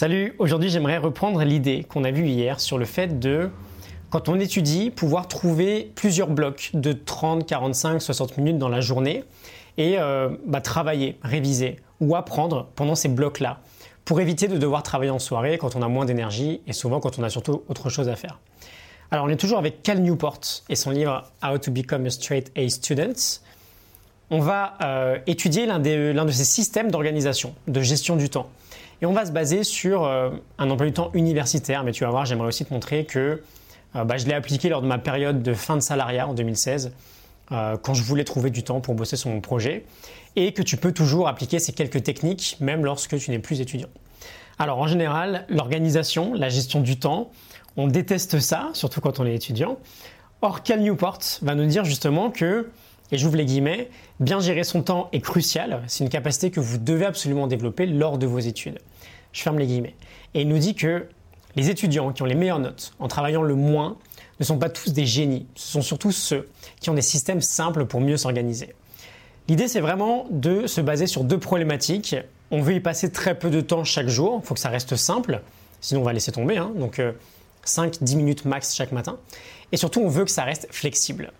Salut, aujourd'hui j'aimerais reprendre l'idée qu'on a vue hier sur le fait de, quand on étudie, pouvoir trouver plusieurs blocs de 30, 45, 60 minutes dans la journée et euh, bah, travailler, réviser ou apprendre pendant ces blocs-là pour éviter de devoir travailler en soirée quand on a moins d'énergie et souvent quand on a surtout autre chose à faire. Alors on est toujours avec Cal Newport et son livre How to Become a Straight A Student. On va euh, étudier l'un de ces systèmes d'organisation, de gestion du temps. Et on va se baser sur euh, un emploi du temps universitaire, mais tu vas voir, j'aimerais aussi te montrer que euh, bah, je l'ai appliqué lors de ma période de fin de salariat en 2016, euh, quand je voulais trouver du temps pour bosser sur mon projet, et que tu peux toujours appliquer ces quelques techniques, même lorsque tu n'es plus étudiant. Alors en général, l'organisation, la gestion du temps, on déteste ça, surtout quand on est étudiant. Or, Cal Newport va nous dire justement que et j'ouvre les guillemets, bien gérer son temps est crucial, c'est une capacité que vous devez absolument développer lors de vos études. Je ferme les guillemets. Et il nous dit que les étudiants qui ont les meilleures notes en travaillant le moins ne sont pas tous des génies, ce sont surtout ceux qui ont des systèmes simples pour mieux s'organiser. L'idée c'est vraiment de se baser sur deux problématiques. On veut y passer très peu de temps chaque jour, il faut que ça reste simple, sinon on va laisser tomber, hein. donc 5-10 euh, minutes max chaque matin. Et surtout on veut que ça reste flexible.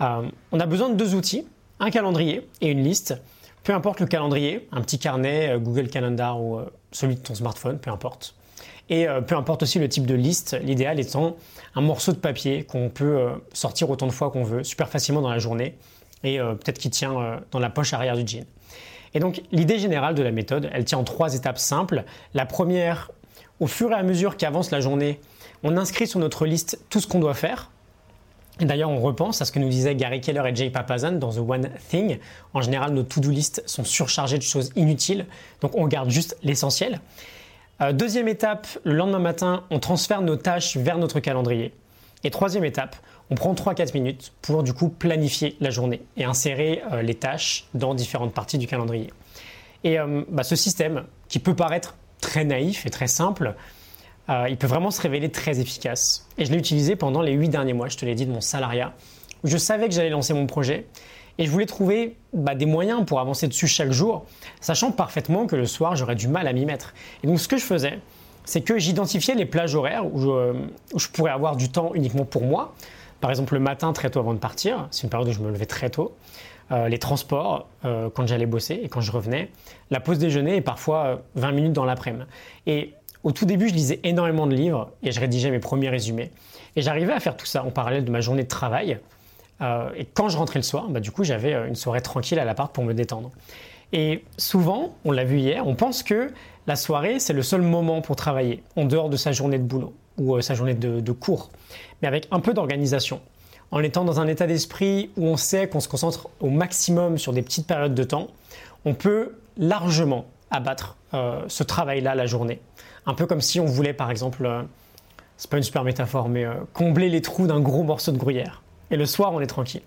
Euh, on a besoin de deux outils, un calendrier et une liste. Peu importe le calendrier, un petit carnet, euh, Google Calendar ou euh, celui de ton smartphone, peu importe. Et peu importe aussi le type de liste, l'idéal étant un morceau de papier qu'on peut sortir autant de fois qu'on veut, super facilement dans la journée, et peut-être qui tient dans la poche arrière du jean. Et donc l'idée générale de la méthode, elle tient en trois étapes simples. La première, au fur et à mesure qu'avance la journée, on inscrit sur notre liste tout ce qu'on doit faire, D'ailleurs, on repense à ce que nous disaient Gary Keller et Jay Papazan dans The One Thing. En général, nos to-do list sont surchargées de choses inutiles, donc on garde juste l'essentiel. Euh, deuxième étape, le lendemain matin, on transfère nos tâches vers notre calendrier. Et troisième étape, on prend 3-4 minutes pour du coup planifier la journée et insérer euh, les tâches dans différentes parties du calendrier. Et euh, bah, ce système, qui peut paraître très naïf et très simple, euh, il peut vraiment se révéler très efficace. Et je l'ai utilisé pendant les 8 derniers mois, je te l'ai dit, de mon salariat, où je savais que j'allais lancer mon projet. Et je voulais trouver bah, des moyens pour avancer dessus chaque jour, sachant parfaitement que le soir, j'aurais du mal à m'y mettre. Et donc ce que je faisais, c'est que j'identifiais les plages horaires où je, pourrais avoir du temps uniquement pour moi. Par exemple, le matin très tôt avant de partir, c'est une période où je me levais très tôt. Euh, les transports euh, quand j'allais bosser et quand je revenais, la pause déjeuner et parfois 20 minutes dans l'après-midi. Et au tout début, je lisais énormément de livres et je rédigeais mes premiers résumés. Et j'arrivais à faire tout ça en parallèle de ma journée de travail. Euh, et quand je rentrais le soir, bah, du coup, j'avais euh, une soirée tranquille à l'appart pour me détendre. Et souvent, on l'a vu hier, on pense que la soirée, c'est le seul moment pour travailler, en dehors de sa journée de boulot ou euh, sa journée de, de cours. Mais avec un peu d'organisation, en étant dans un état d'esprit où on sait qu'on se concentre au maximum sur des petites périodes de temps, on peut largement abattre ce travail-là la journée. Un peu comme si on voulait, par exemple, euh, c'est pas une super métaphore, mais euh, combler les trous d'un gros morceau de gruyère. Et le soir, on est tranquille.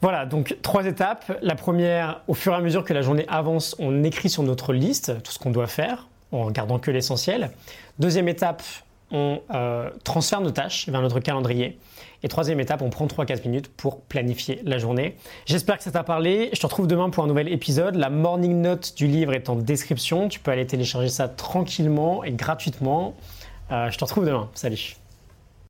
Voilà, donc trois étapes. La première, au fur et à mesure que la journée avance, on écrit sur notre liste tout ce qu'on doit faire, en gardant que l'essentiel. Deuxième étape, on euh, transfère nos tâches vers notre calendrier. Et troisième étape, on prend 3-4 minutes pour planifier la journée. J'espère que ça t'a parlé. Je te retrouve demain pour un nouvel épisode. La morning note du livre est en description. Tu peux aller télécharger ça tranquillement et gratuitement. Euh, je te retrouve demain. Salut.